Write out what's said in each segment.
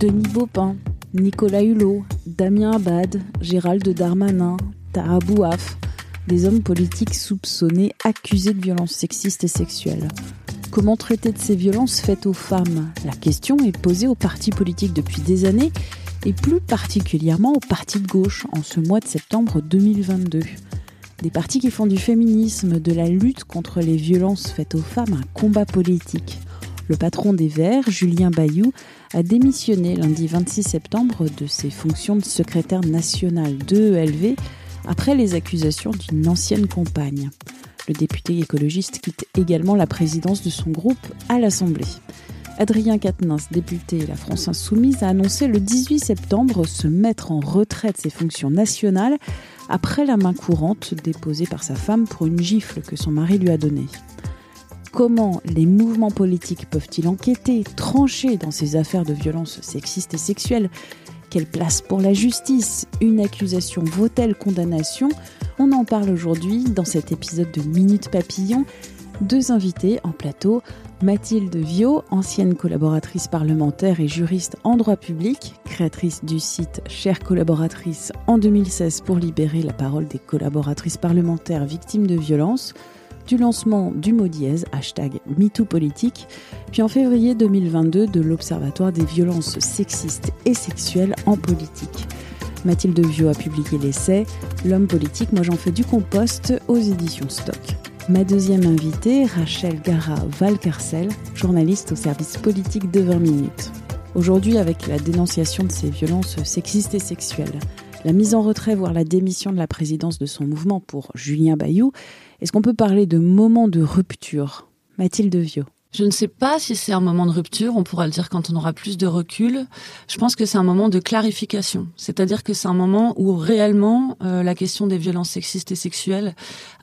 Denis Baupin, Nicolas Hulot, Damien Abad, Gérald Darmanin, Taha Bouaf, des hommes politiques soupçonnés, accusés de violences sexistes et sexuelles. Comment traiter de ces violences faites aux femmes? La question est posée aux partis politiques depuis des années et plus particulièrement aux partis de gauche en ce mois de septembre 2022. Des partis qui font du féminisme, de la lutte contre les violences faites aux femmes un combat politique. Le patron des Verts, Julien Bayou, a démissionné lundi 26 septembre de ses fonctions de secrétaire national de ELV après les accusations d'une ancienne compagne. Le député écologiste quitte également la présidence de son groupe à l'Assemblée. Adrien Quatennens, député La France Insoumise, a annoncé le 18 septembre se mettre en retrait de ses fonctions nationales après la main courante déposée par sa femme pour une gifle que son mari lui a donnée. Comment les mouvements politiques peuvent-ils enquêter, trancher dans ces affaires de violences sexistes et sexuelles? Quelle place pour la justice? Une accusation vaut-elle condamnation? On en parle aujourd'hui dans cet épisode de Minute Papillon. Deux invités en plateau, Mathilde Viau, ancienne collaboratrice parlementaire et juriste en droit public, créatrice du site Chère collaboratrice en 2016 pour libérer la parole des collaboratrices parlementaires victimes de violences, du lancement du mot dièse, hashtag MeTooPolitique, puis en février 2022 de l'Observatoire des violences sexistes et sexuelles en politique. Mathilde Viau a publié l'essai L'homme politique, moi j'en fais du compost aux éditions Stock. Ma deuxième invitée, Rachel Gara Valcarcel, journaliste au service politique de 20 minutes. Aujourd'hui, avec la dénonciation de ces violences sexistes et sexuelles, la mise en retrait, voire la démission de la présidence de son mouvement pour Julien Bayou, est-ce qu'on peut parler de moment de rupture Mathilde Viau? Je ne sais pas si c'est un moment de rupture, on pourra le dire quand on aura plus de recul. Je pense que c'est un moment de clarification, c'est-à-dire que c'est un moment où réellement euh, la question des violences sexistes et sexuelles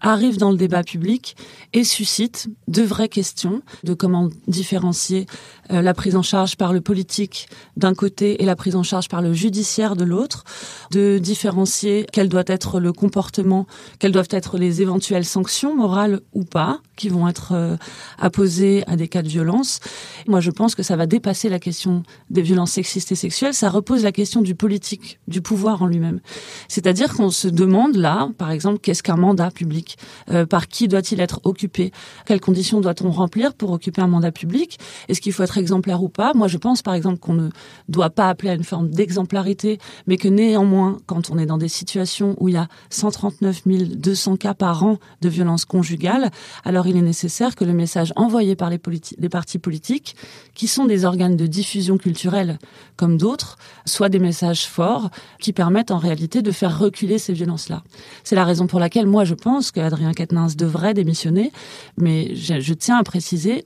arrive dans le débat public et suscite de vraies questions de comment différencier euh, la prise en charge par le politique d'un côté et la prise en charge par le judiciaire de l'autre, de différencier quel doit être le comportement, quelles doivent être les éventuelles sanctions morales ou pas qui vont être euh, apposées des cas de violence. Moi, je pense que ça va dépasser la question des violences sexistes et sexuelles. Ça repose la question du politique, du pouvoir en lui-même. C'est-à-dire qu'on se demande là, par exemple, qu'est-ce qu'un mandat public? Euh, Par qui doit-il être occupé? Quelles conditions doit-on remplir pour occuper un mandat public? Est-ce qu'il faut être exemplaire ou pas? Moi, je pense, par exemple, qu'on ne doit pas appeler à une forme d'exemplarité, mais que néanmoins, quand on est dans des situations où il y a 139 200 cas par an de violences conjugales, alors il est nécessaire que le message envoyé par les les partis politiques, qui sont des organes de diffusion culturelle comme d'autres, soient des messages forts qui permettent en réalité de faire reculer ces violences-là. C'est la raison pour laquelle moi je pense qu'Adrien Quatennens devrait démissionner, mais je tiens à préciser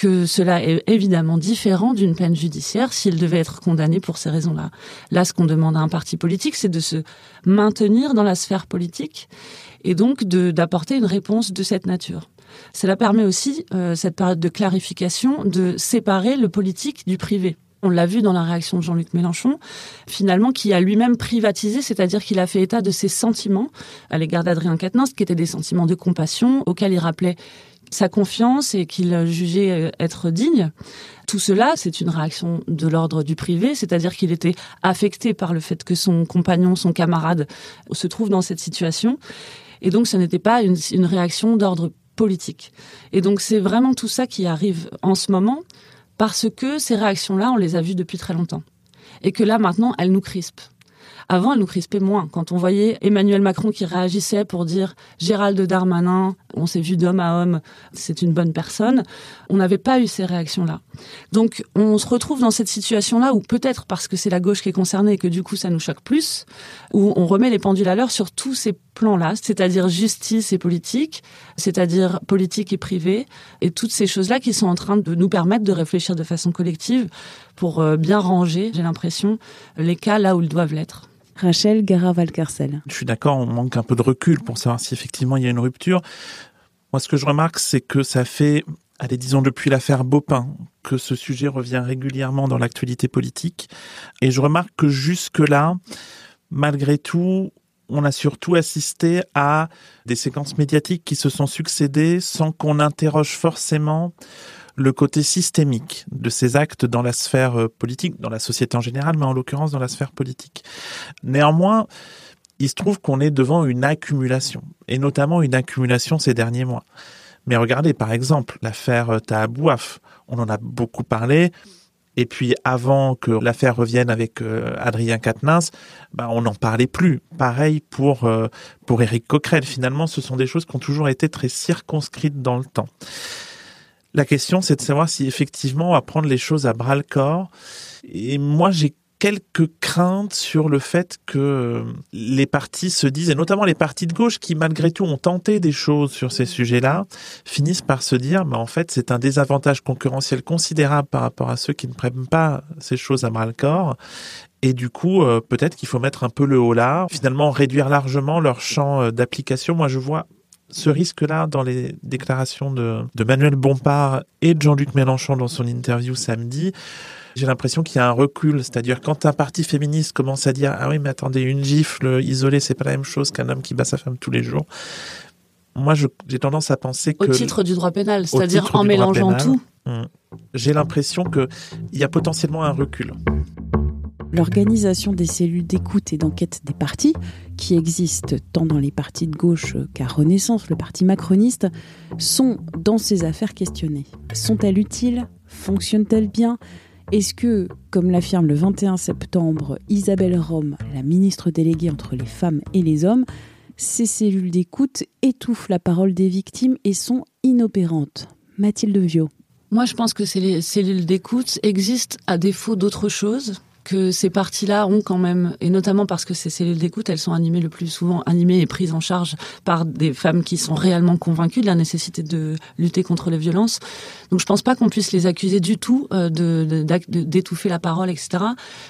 que cela est évidemment différent d'une peine judiciaire s'il devait être condamné pour ces raisons-là. Là, ce qu'on demande à un parti politique, c'est de se maintenir dans la sphère politique et donc d'apporter une réponse de cette nature. Cela permet aussi, euh, cette période de clarification, de séparer le politique du privé. On l'a vu dans la réaction de Jean-Luc Mélenchon, finalement, qui a lui-même privatisé, c'est-à-dire qu'il a fait état de ses sentiments à l'égard d'Adrien Quatennens, qui étaient des sentiments de compassion, auxquels il rappelait sa confiance et qu'il jugeait euh, être digne. Tout cela, c'est une réaction de l'ordre du privé, c'est-à-dire qu'il était affecté par le fait que son compagnon, son camarade se trouve dans cette situation. Et donc, ce n'était pas une, une réaction d'ordre Et donc c'est vraiment tout ça qui arrive en ce moment parce que ces réactions-là, on les a vues depuis très longtemps. Et que là, maintenant, elles nous crispent. avant, elle nous crispait moins. Quand on voyait Emmanuel Macron qui réagissait pour dire Gérald Darmanin, on s'est vu d'homme à homme, c'est une bonne personne, on n'avait pas eu ces réactions-là. Donc, on se retrouve dans cette situation-là où peut-être parce que c'est la gauche qui est concernée et que du coup ça nous choque plus, où on remet les pendules à l'heure sur tous ces plans-là, c'est-à-dire justice et politique, c'est-à-dire politique et privé, et toutes ces choses-là qui sont en train de nous permettre de réfléchir de façon collective pour euh, bien ranger, j'ai l'impression, les cas là où ils doivent l'être. Rachel Gara-Valcarcel. Je suis d'accord, on manque un peu de recul pour savoir si effectivement il y a une rupture. Moi, ce que je remarque, c'est que ça fait, allez, disons depuis l'affaire Bopin, que ce sujet revient régulièrement dans l'actualité politique. Et je remarque que jusque-là, malgré tout, on a surtout assisté à des séquences médiatiques qui se sont succédées sans qu'on interroge forcément le côté systémique de ces actes dans la sphère euh, politique, dans la société en général, mais en l'occurrence dans la sphère politique. Néanmoins, il se trouve qu'on est devant une accumulation, et notamment une accumulation ces derniers mois. Mais regardez, par exemple, l'affaire euh, Tahabouaf, on en a beaucoup parlé, et puis avant que l'affaire revienne avec euh, Adrien Quatennens, bah, on n'en parlait plus. Pareil pour euh, pour Coquerel. Finalement, ce sont des choses qui ont toujours été très circonscrites dans le temps. La question, c'est de savoir si effectivement on va prendre les choses à bras le corps. Et moi, j'ai quelques craintes sur le fait que les partis se disent, et notamment les partis de gauche qui malgré tout ont tenté des choses sur ces sujets-là, finissent par se dire, mais en fait c'est un désavantage concurrentiel considérable par rapport à ceux qui ne prennent pas ces choses à bras le corps. Et du coup, euh, peut-être qu'il faut mettre un peu le haut là, finalement réduire largement leur champ euh, d'application. Moi, je vois ce risque-là dans les déclarations de, de Manuel Bompard et de Jean-Luc Mélenchon dans son interview samedi j'ai l'impression qu'il y a un recul. C'est-à-dire quand un parti féministe commence à dire ah oui mais attendez une gifle isolée c'est pas la même chose qu'un homme qui bat sa femme tous les jours. Moi j'ai tendance à penser que au titre du droit pénal, c'est-à-dire en mélangeant tout. Hmm, j'ai l'impression que il y a potentiellement un recul. L'organisation des cellules d'écoute et d'enquête des partis, qui existent tant dans les partis de gauche qu'à Renaissance, le parti macroniste, sont dans ces affaires questionnées. Sont-elles utiles? Fonctionnent-elles bien? Est-ce que, comme l'affirme le 21 septembre Isabelle Rome, la ministre déléguée entre les femmes et les hommes, ces cellules d'écoute étouffent la parole des victimes et sont inopérantes? Mathilde Viau. Moi, je pense que ces cellules d'écoute existent à défaut d'autre chose que ces parties-là ont quand même, et notamment parce que ces cellules d'écoute, elles sont animées le plus souvent, animées et prises en charge par des femmes qui sont réellement convaincues de la nécessité de lutter contre les violences. Donc je pense pas qu'on puisse les accuser du tout euh, de d'étouffer la parole, etc.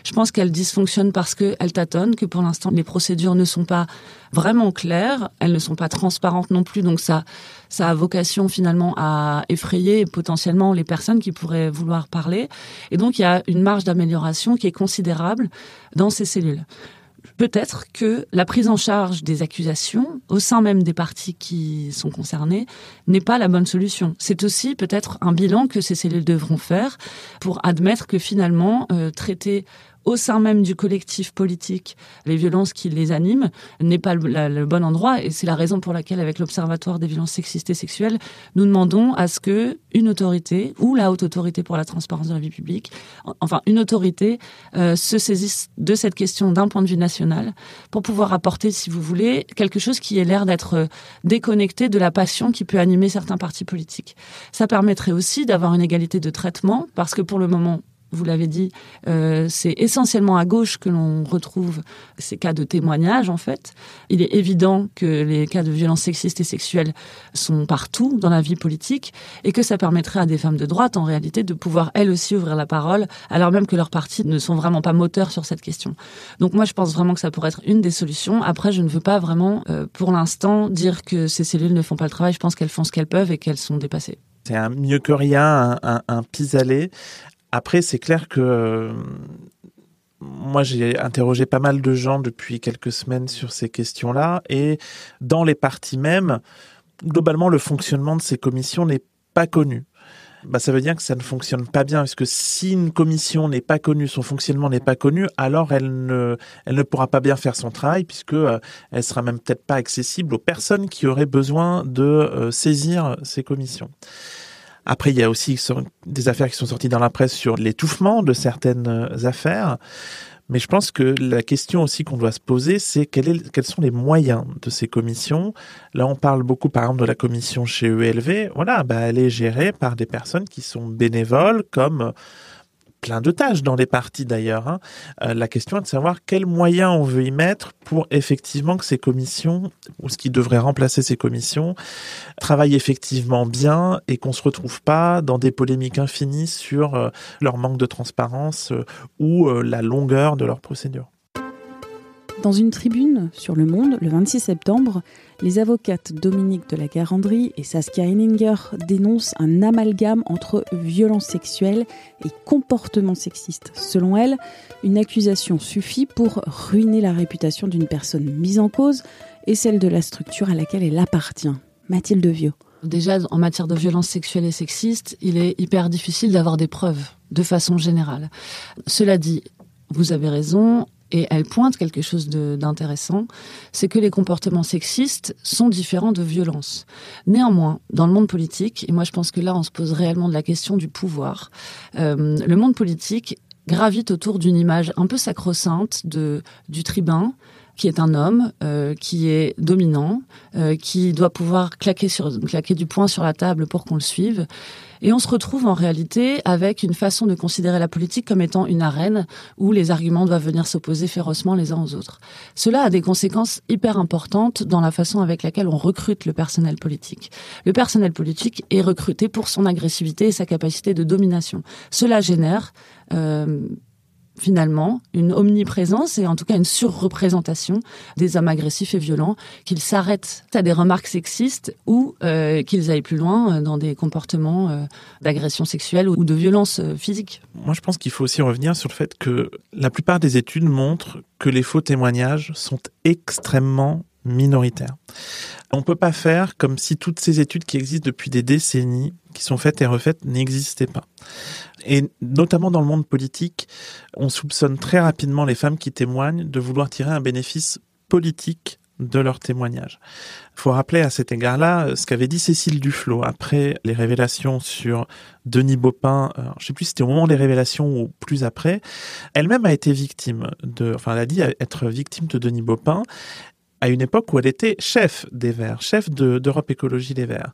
Je pense qu'elles dysfonctionnent parce qu'elles tâtonnent, que pour l'instant les procédures ne sont pas vraiment claires, elles ne sont pas transparentes non plus, donc ça ça a vocation finalement à effrayer potentiellement les personnes qui pourraient vouloir parler. Et donc il y a une marge d'amélioration qui est considérable dans ces cellules. Peut-être que la prise en charge des accusations au sein même des parties qui sont concernées n'est pas la bonne solution. C'est aussi peut-être un bilan que ces cellules devront faire pour admettre que finalement euh, traiter au sein même du collectif politique les violences qui les animent n'est pas le, bon endroit. Et c'est la raison pour laquelle avec l'observatoire des violences sexistes et sexuelles nous demandons à ce que une autorité ou la haute autorité pour la transparence de la vie publique enfin une autorité euh, se saisisse de cette question d'un point de vue national pour pouvoir apporter si vous voulez quelque chose qui ait l'air d'être déconnecté de la passion qui peut animer certains partis politiques. Ça permettrait aussi d'avoir une égalité de traitement parce que pour le moment vous l'avez dit, euh, c'est essentiellement à gauche que l'on retrouve ces cas de témoignage, en fait. Il est évident que les cas de violences sexistes et sexuelles sont partout dans la vie politique et que ça permettrait à des femmes de droite, en réalité, de pouvoir elles aussi ouvrir la parole, alors même que leurs partis ne sont vraiment pas moteurs sur cette question. Donc moi, je pense vraiment que ça pourrait être une des solutions. Après, je ne veux pas vraiment, euh, pour l'instant, dire que ces cellules ne font pas le travail. Je pense qu'elles font ce qu'elles peuvent et qu'elles sont dépassées. C'est un mieux que rien, un, un pis-aller. Après, c'est clair que moi, j'ai interrogé pas mal de gens depuis quelques semaines sur ces questions-là. Et dans les partis même, globalement, le fonctionnement de ces commissions n'est pas connu. Bah, ça veut dire que ça ne fonctionne pas bien, parce que si une commission n'est pas connue, son fonctionnement n'est pas connu, alors elle ne, elle ne pourra pas bien faire son travail, puisque euh, elle sera même peut-être pas accessible aux personnes qui auraient besoin de euh, saisir ces commissions. Après, il y a aussi des affaires qui sont sorties dans la presse sur l'étouffement de certaines euh, affaires. Mais je pense que la question aussi qu'on doit se poser, c'est quels sont les moyens de ces commissions? Là, on parle beaucoup, par exemple, de la commission chez ELV. Voilà, bah, elle est gérée par des personnes qui sont bénévoles, comme plein de tâches dans les partis d'ailleurs. Hein. Euh, la question est de savoir quels moyens on veut y mettre pour effectivement que ces commissions, ou ce qui devrait remplacer ces commissions, travaillent effectivement bien et qu'on se retrouve pas dans des polémiques infinies sur euh, leur manque de transparence euh, ou la longueur de leur procédure. Dans une tribune sur Le Monde, le 26 septembre, les avocates Dominique de la Garandrie et Saskia Henninger dénoncent un amalgame entre violence sexuelle et comportement sexiste. Selon elles, une accusation suffit pour ruiner la réputation d'une personne mise en cause et celle de la structure à laquelle elle appartient. Mathilde Vieux. Déjà, en matière de violence sexuelle et sexiste, il est hyper difficile d'avoir des preuves, de façon générale. Cela dit, vous avez raison, et elle pointe quelque chose d'intéressant, c'est que les comportements sexistes sont différents de violence. Néanmoins, dans le monde politique, et moi je pense que là on se pose réellement de la question du pouvoir, euh, le monde politique gravite autour d'une image un peu sacro-sainte du tribun qui est un homme, euh, qui est dominant, euh, qui doit pouvoir claquer du poing sur la table pour qu'on le suive. Et on se retrouve en réalité avec une façon de considérer la politique comme étant une arène où les arguments doivent venir s'opposer férocement les uns aux autres. Cela a des conséquences hyper importantes dans la façon avec laquelle on recrute le personnel politique. Le personnel politique est recruté pour son agressivité et sa capacité de domination. Cela génère euh, finalement une omniprésence et en tout cas une surreprésentation des hommes agressifs et violents, qu'ils s'arrêtent à des remarques sexistes ou euh, qu'ils aillent plus loin euh, dans des comportements euh, d'agression sexuelle ou de violence physique. Moi, je pense qu'il faut aussi revenir sur le fait que la plupart des études montrent que les faux témoignages sont extrêmement minoritaires. On ne peut pas faire comme si toutes ces études qui existent depuis des décennies, qui sont faites et refaites, n'existaient pas. Et notamment dans le monde politique, on soupçonne très rapidement les femmes qui témoignent de vouloir tirer un bénéfice politique de leur témoignage. Il faut rappeler à cet égard-là euh, ce qu'avait dit Cécile Duflot après les révélations sur Denis Baupin. Euh, je sais plus si c'était au moment des révélations ou plus après. Elle-même a été victime de, enfin, elle a dit être victime de Denis Baupin à une époque où elle était chef des Verts, chef d'Europe Écologie Les Verts.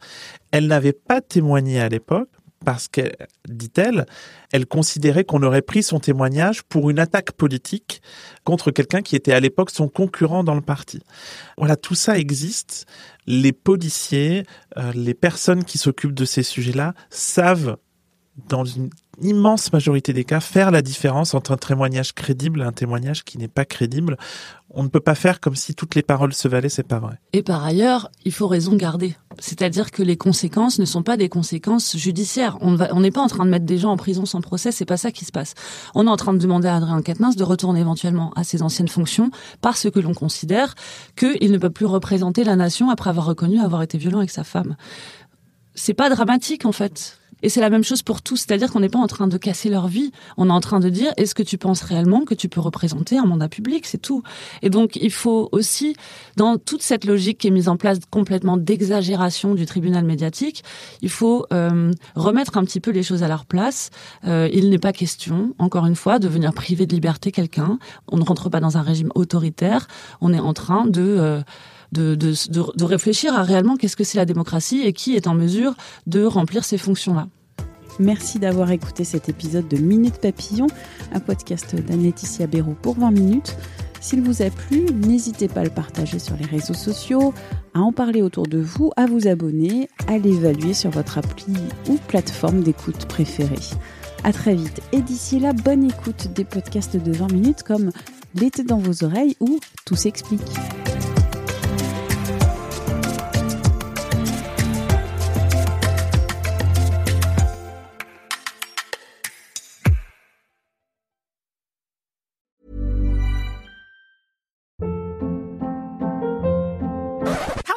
Elle n'avait pas témoigné à l'époque parce que, dit-elle, elle considérait qu'on aurait pris son témoignage pour une attaque politique contre quelqu'un qui était à l'époque son concurrent dans le parti. Voilà, tout ça existe. Les policiers, euh, les personnes qui s'occupent de ces sujets-là savent dans une immense majorité des cas, faire la différence entre un témoignage crédible et un témoignage qui n'est pas crédible. On ne peut pas faire comme si toutes les paroles se valaient, c'est pas vrai. Et par ailleurs, il faut raison garder. C'est-à-dire que les conséquences ne sont pas des conséquences judiciaires. On n'est pas en train de mettre des gens en prison sans procès, c'est pas ça qui se passe. On est en train de demander à Adrien Quatennens de retourner éventuellement à ses anciennes fonctions parce que l'on considère qu'il ne peut plus représenter la nation après avoir reconnu avoir été violent avec sa femme. C'est pas dramatique en fait et c'est la même chose pour tous, c'est-à-dire qu'on n'est pas en train de casser leur vie, on est en train de dire est-ce que tu penses réellement que tu peux représenter un mandat public, c'est tout. Et donc il faut aussi, dans toute cette logique qui est mise en place complètement d'exagération du tribunal médiatique, il faut euh, remettre un petit peu les choses à leur place. Euh, il n'est pas question, encore une fois, de venir priver de liberté quelqu'un. On ne rentre pas dans un régime autoritaire, on est en train de... Euh, de, réfléchir à réellement qu'est-ce que c'est la démocratie et qui est en mesure de remplir ces fonctions-là. Merci d'avoir écouté cet épisode de Minute Papillon, un podcast d'Anne-Laetitia Béraud pour 20 minutes. S'il vous a plu, n'hésitez pas à le partager sur les réseaux sociaux, à en parler autour de vous, à vous abonner, à l'évaluer sur votre appli ou plateforme d'écoute préférée. À très vite et d'ici là, bonne écoute des podcasts de 20 minutes comme L'été dans vos oreilles ou Tout s'explique.